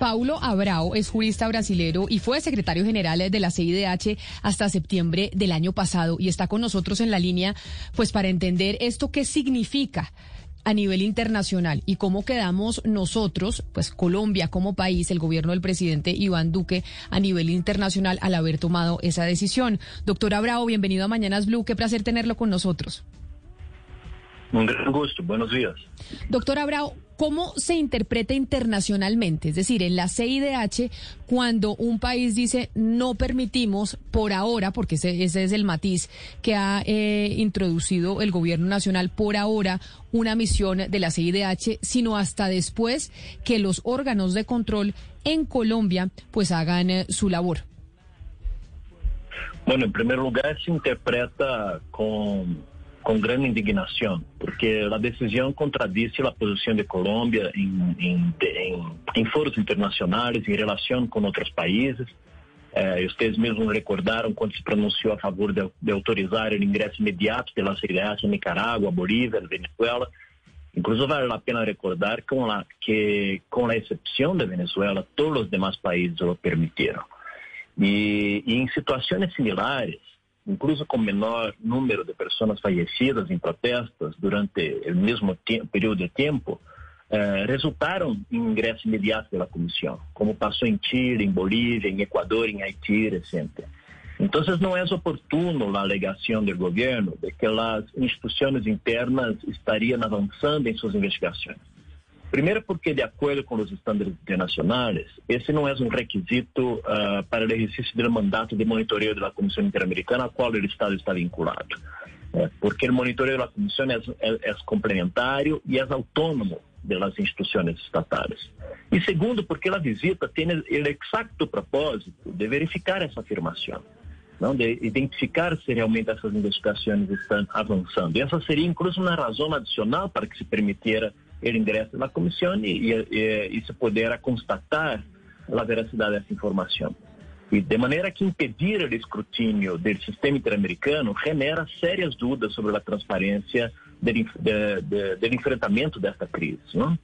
Paulo Abrao es jurista brasilero y fue secretario general de la CIDH hasta septiembre del año pasado y está con nosotros en la línea pues para entender esto qué significa a nivel internacional y cómo quedamos nosotros, pues Colombia como país, el gobierno del presidente Iván Duque a nivel internacional al haber tomado esa decisión. Doctor Abrao, bienvenido a Mañanas Blue, qué placer tenerlo con nosotros. Un gran gusto, buenos días. Doctor Abrao, ¿cómo se interpreta internacionalmente? Es decir, en la CIDH, cuando un país dice no permitimos por ahora, porque ese, es el matiz que ha eh, introducido el gobierno nacional por ahora, una misión de la CIDH, sino hasta después que los órganos de control en Colombia pues hagan eh, su labor. Bueno, en primer lugar se interpreta con con gran indignación, porque la decisión contradice la posición de en, en, en foros internacionales, en relación con otros países. Eh, ustedes mesmos recordaram quando se pronunciou a favor de, de autorizar o ingresso imediato de la CIDH en Nicaragua, Venezuela. Incluso vale la pena recordar que con la excepción de Venezuela, todos los demás países lo permitieron. Y, y en situaciones similares, incluso com menor número de pessoas falecidas em protestos durante o mesmo período de tempo, eh, resultaram em ingresso imediato da comissão, como passou em Chile, em Bolívia, em Equador, em Haiti recente. Então, não é oportuno a alegação do governo de que as instituições internas estariam avançando em suas investigações. Primeiro, porque de acordo com os estándares internacionais, esse não é um requisito uh, para o exercício do mandato de monitoreio da Comissão Interamericana a qual o Estado está vinculado. Né? Porque o monitoreio da Comissão é, é, é es, e é autônomo y instituições estatais. E segundo, porque a visita tem o exato propósito de verificar essa afirmação, Não, de identificar se realmente essas investigações estão avançando. E essa seria, inclusive, uma razão adicional para que se permitiera ele ingressa na comissão e, e, e se puder constatar a veracidade dessa informação. E de maneira que impedir o escrutínio do sistema interamericano genera sérias dúvidas sobre a transparência do, de, de, do enfrentamento desta crise. Não?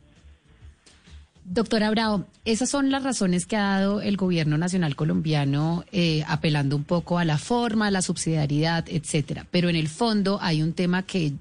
Doctor Abrao, esas son las razones que ha dado el gobierno nacional colombiano eh, apelando un poco a la forma, a la subsidiariedad, etcétera. Pero en el fondo hay un tema que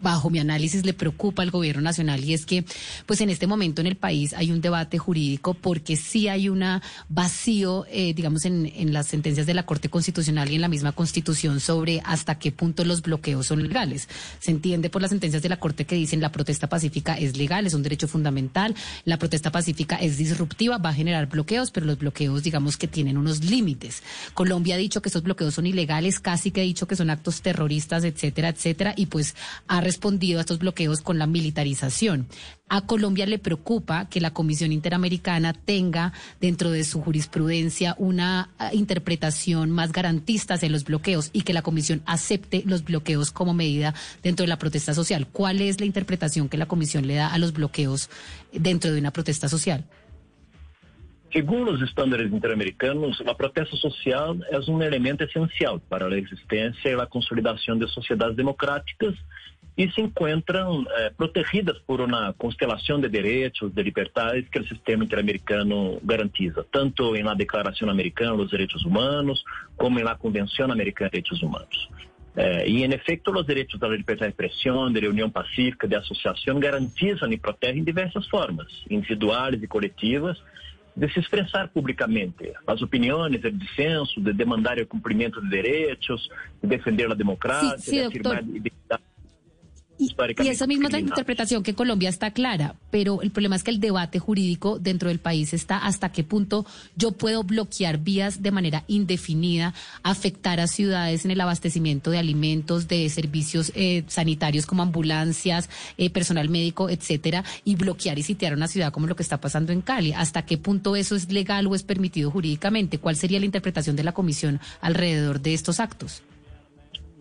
bajo mi análisis, le preocupa al gobierno nacional y es que, pues en este momento en el país hay un debate jurídico porque sí hay un vacío, eh, digamos, en, en las sentencias de la Corte Constitucional y en la misma Constitución sobre hasta qué punto los bloqueos son legales. Se entiende por las sentencias de la Corte que dicen la protesta pacífica es legal, es un derecho fundamental, la protesta pacífica es disruptiva, va a generar bloqueos, pero los bloqueos, digamos, que tienen unos límites. Colombia ha dicho que esos bloqueos son ilegales, casi que ha dicho que son actos terroristas, etcétera, etcétera, y pues respondido a estos bloqueos con la militarización. A Colombia le preocupa que la Comisión Interamericana tenga dentro de su jurisprudencia una ah, interpretación más garantista en los bloqueos y que la Comisión acepte los bloqueos como medida dentro de la protesta social. ¿Cuál es la interpretación que la Comisión le da a los bloqueos dentro de una protesta social? Según los estándares interamericanos, la protesta social es un elemento esencial para la existencia y la consolidación de sociedades democráticas e se encontram eh, protegidas por uma constelação de direitos de liberdades que o sistema interamericano garantiza, tanto na Declaração Americana dos Direitos Humanos como na Convenção Americana de Direitos Humanos. Eh, em efeito, efecto, os direitos da liberdade de expressão, de reunião pacífica, de associação, garantizam e protegem diversas formas, individuais e coletivas de se expressar publicamente as opiniões, o dissenso, de demandar o cumprimento de direitos, de defender a democracia, de afirmar a identidade Y, esa misma es la interpretación que Colombia está clara, pero el problema es que el debate jurídico dentro del país está hasta qué punto yo puedo bloquear vías de manera indefinida, afectar a ciudades en el abastecimiento de alimentos, de servicios eh, sanitarios como ambulancias, eh, personal médico, etcétera, y bloquear y sitiar una ciudad como lo que está pasando en Cali. ¿Hasta qué punto eso es legal o es permitido jurídicamente? ¿Cuál sería la interpretación de la comisión alrededor de estos actos?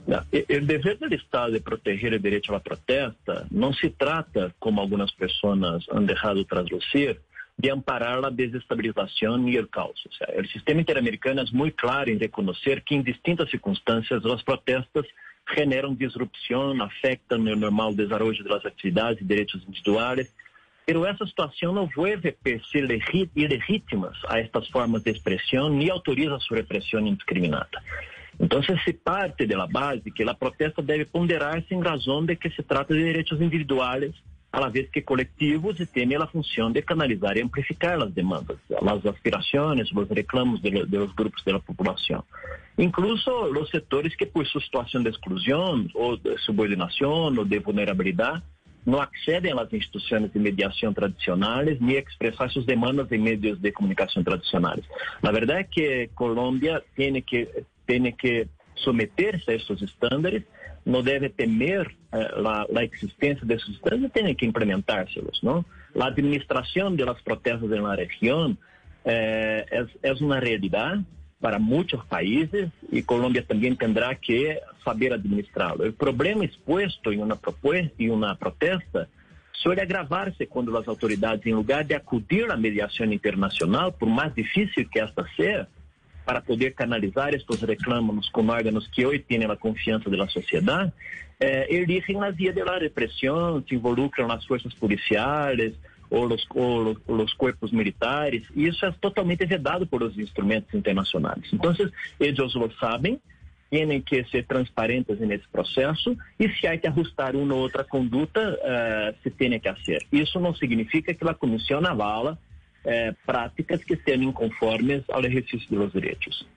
O dever do Estado de proteger o direito à protesta não se trata, como algumas pessoas han deixado traslucir, de amparar a desestabilização e o caos. O, sea, sistema interamericano é muito claro em reconhecer que, em distintas circunstâncias, as protestas generam disrupção, afetam o normal desenvolvimento das atividades e direitos individuais, Pero essa situação não vuelve ser ilegítimas a estas formas de expressão nem autoriza sua repressão indiscriminada. Então, se parte da base que a protesta deve ponderar-se em razão de que se trata de direitos individuais, a la vez que coletivos e tem a função de canalizar e amplificar as demandas, as aspirações, os reclamos de, de los grupos da população. Incluso os setores que, por sua situação de exclusão, ou de subordinação, ou de vulnerabilidade, não accedem às instituições de mediação tradicionais nem expressar suas demandas em meios de comunicação tradicionais. Na verdade é que Colômbia tem que tiene que someterse a esses estándares, não deve temer eh, existência desses existencia estándares, tem que implementárselos, ¿no? a administração de las protestas na região eh, é eh, uma realidade para muitos países e Colômbia também terá que saber administrarlo. O problema exposto em uma proposta e uma protesta suele é agravarse quando as autoridades, em lugar de acudir à mediação internacional, por mais difícil que esta seja para poder canalizar estos reclamos com órgãos que hoje têm a confiança da sociedade, sociedad, eh, eligen la vía de la se involucram nas forças policiais ou os, ou, militares, e isso é totalmente vedado por os instrumentos internacionais. Então, eles lo sabem, têm que ser transparentes nesse processo e se há que ajustar uma ou outra conduta, uh, se tem que fazer. Isso não significa que a comissão avala uh, práticas que sejam inconformes ao exercício dos direitos.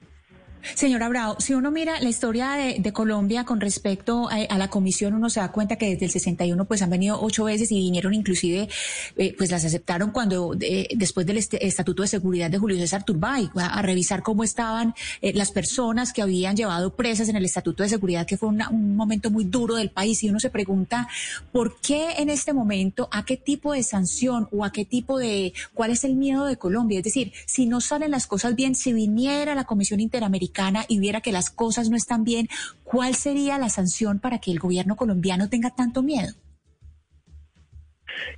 Señora Bravo, si uno mira la historia de, Colombia con respecto a, la comisión, uno se da cuenta que desde el 61 pues han venido ocho veces y vinieron inclusive, eh, pues las aceptaron cuando eh, después del este, Estatuto de Seguridad de Julio César Turbay, a, revisar cómo estaban eh, las personas que habían llevado presas en el Estatuto de Seguridad, que fue un momento muy duro del país. Y uno se pregunta, ¿por qué en este momento, a qué tipo de sanción o a qué tipo de, cuál es el miedo de Colombia? Es decir, si no salen las cosas bien, si viniera la Comisión Interamericana, y viera que las cosas no están bien, ¿cuál sería la sanción para que el gobierno colombiano tenga tanto miedo?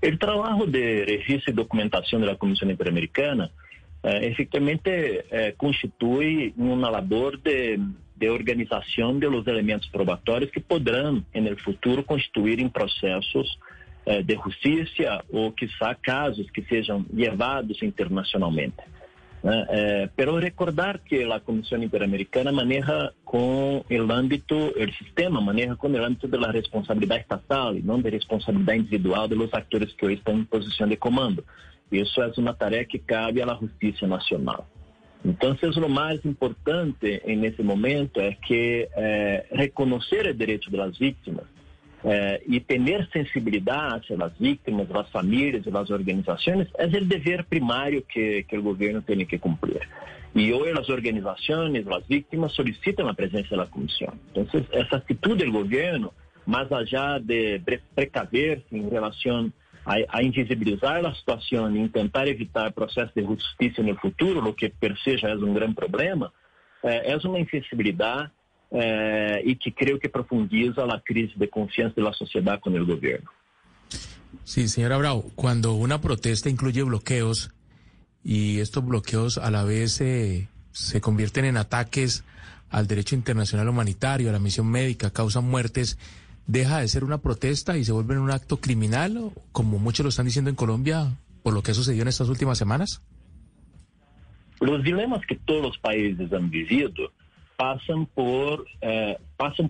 El trabajo de registro y documentación de la Comisión Interamericana eh, efectivamente eh, constituye una labor de, organización de los elementos probatorios que podrán en el futuro constituir en procesos eh, de justicia o quizá casos que sean llevados internacionalmente. Eh, pero recordar que la Comisión Interamericana maneja con el ámbito, el sistema maneja con el ámbito de la responsabilidad estatal y no de responsabilidad individual de los actores que hoy están en posición de comando. Eso es una tarea que cabe a la justicia nacional. Entonces, lo más importante en ese momento es que eh, reconocer el derecho de las víctimas eh, e ter sensibilidade às vítimas, às famílias e las organizações, é o dever primário que, que o governo tem que cumprir. E hoje as organizações, as vítimas solicitam a presença da comissão. Então, essa atitude do governo, mais más allá de precaverse em relação a, a invisibilizar a situação e tentar evitar processo de justiça no futuro, lo que per se é um grande problema, eh, é uma una eh, y que creo que profundiza la crisis de confianza de la sociedad con el gobierno. Sí, señora Bravo, cuando una protesta incluye bloqueos y estos bloqueos a la vez eh, se convierten en ataques al derecho internacional humanitario, a la misión médica, causan muertes, deja de ser una protesta y se vuelve un acto criminal, como muchos lo están diciendo en Colombia, por lo que ha sucedido en estas últimas semanas? Los dilemas que todos los países han vivido passam por eh,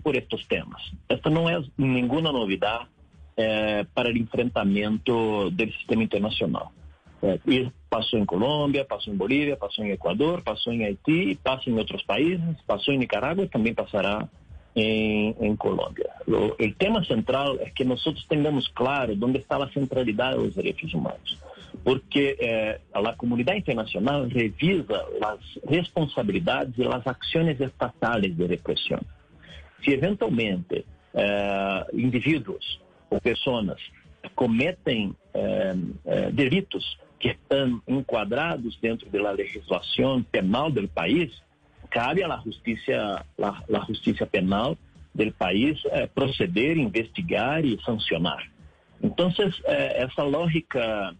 por estes temas. Esta não é nenhuma novidade eh, para o enfrentamento do sistema internacional. Eh, e passou em Colômbia, passou em Bolívia, passou em Equador, passou em Haiti, passa em outros países, passou em Nicarágua e também passará em, em Colômbia. Tema central é que nós tenhamos claro onde está a centralidade dos direitos humanos porque eh, a comunidade internacional revisa as responsabilidades e as ações estatais de repressão. Se eventualmente eh, indivíduos ou pessoas cometem eh, delitos que estão enquadrados dentro da legislação penal do país, cabe à justiça, a justiça penal do país proceder, investigar e sancionar. Então, essa lógica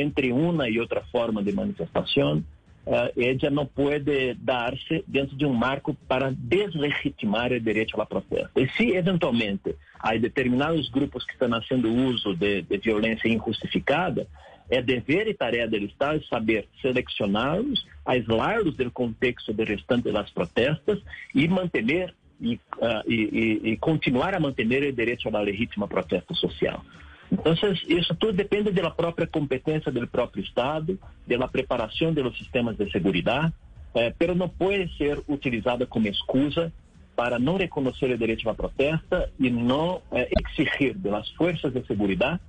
entre uma e outra forma de manifestação uh, ella não pode dar-se dentro de um marco para deslegitimar o direito à protesta. E se, eventualmente, há determinados grupos que estão fazendo uso de, de injustificada, é dever e tarefa do Estado saber selecioná-los, aislar-los do contexto do restante das protestas e manter e, uh, e, e, continuar a manter o direito à legítima protesta social. Então isso tudo depende da própria competência do próprio Estado, da preparação dos de sistemas de segurança, eh, pero pode ser utilizada como excusa para não reconhecer o direito à protesta e não eh, exigir das forças de segurança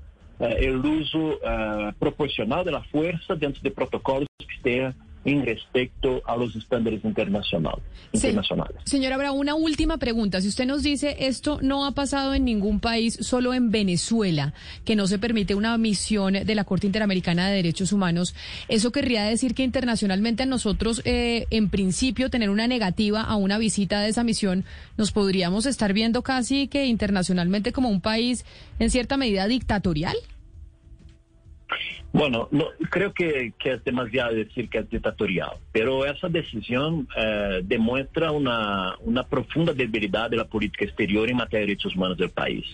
eh, uso eh, proporcional da força dentro de protocolos que tenham. En respecto a los estándares internacional, internacionales. señora Bravo, una última pregunta. Si usted nos dice esto no ha pasado en ningún país, solo en Venezuela, que no se permite una misión de la Corte Interamericana de Derechos Humanos, ¿eso querría decir que internacionalmente a nosotros, eh, en principio, tener una negativa a una visita de esa misión, nos podríamos estar viendo casi que internacionalmente como un país en cierta medida dictatorial? Bueno, no, creo que, que, es demasiado decir que es dictatorial, pero esa decisión eh, demuestra una, una, profunda debilidad de la política exterior en materia de derechos humanos del país,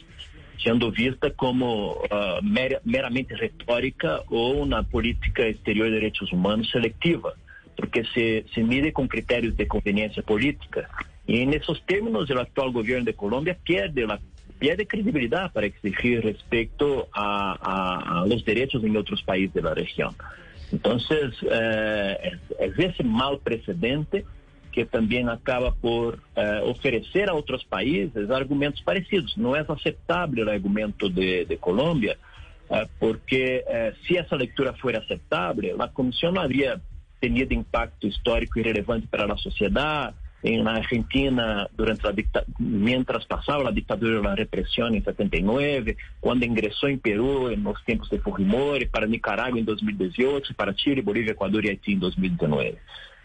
siendo vista como uh, mer, meramente retórica o una política exterior de derechos humanos selectiva, porque se, se mide con criterios de conveniencia política. Y en esos términos, el actual gobierno de Colombia pierde la pierde credibilidad para exigir respecto a, a, a, los derechos en otros países de la región. Entonces, eh, es, es, ese mal precedente que también acaba por eh, ofrecer a otros países argumentos parecidos. No es aceptable el argumento de, de Colombia, eh, porque eh, si esa lectura fuera aceptable, la Comisión no habría tenido impacto histórico y relevante para la sociedad, en Argentina durante la mientras pasaba la dictadura de la represión en 79, cuando ingresó en Perú en los tiempos de Fujimori, para Nicaragua en 2018, para Chile, Bolivia, Ecuador y Haití en 2019.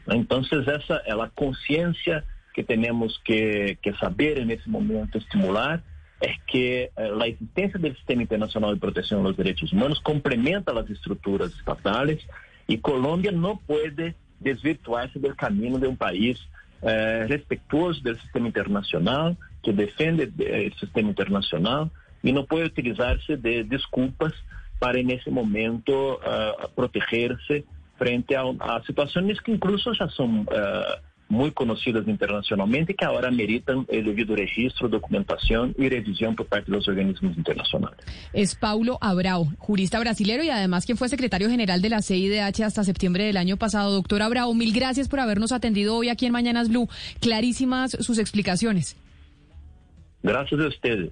Entonces esa es la conciencia que tenemos que, que, saber en ese momento estimular, es que eh, la existencia del Sistema Internacional de Protección de los Derechos Humanos complementa las estructuras estatales y Colombia no puede desvirtuarse del camino de un país eh, respetuoso do sistema internacional, que defende o sistema internacional e não pode utilizar-se de desculpas para, nesse momento, uh, proteger-se frente a, situações que, incluso, já são uh, muito conhecidas internacionalmente que agora meritam o devido registro, documentação e revisão por parte dos organismos internacionais. Es Paulo Abrao, jurista brasilero y además quien fue secretario general de la CIDH hasta septiembre del año pasado. Doctor Abrao, mil gracias por habernos atendido hoy aquí en Mañanas Blue. Clarísimas sus explicaciones. Gracias a ustedes.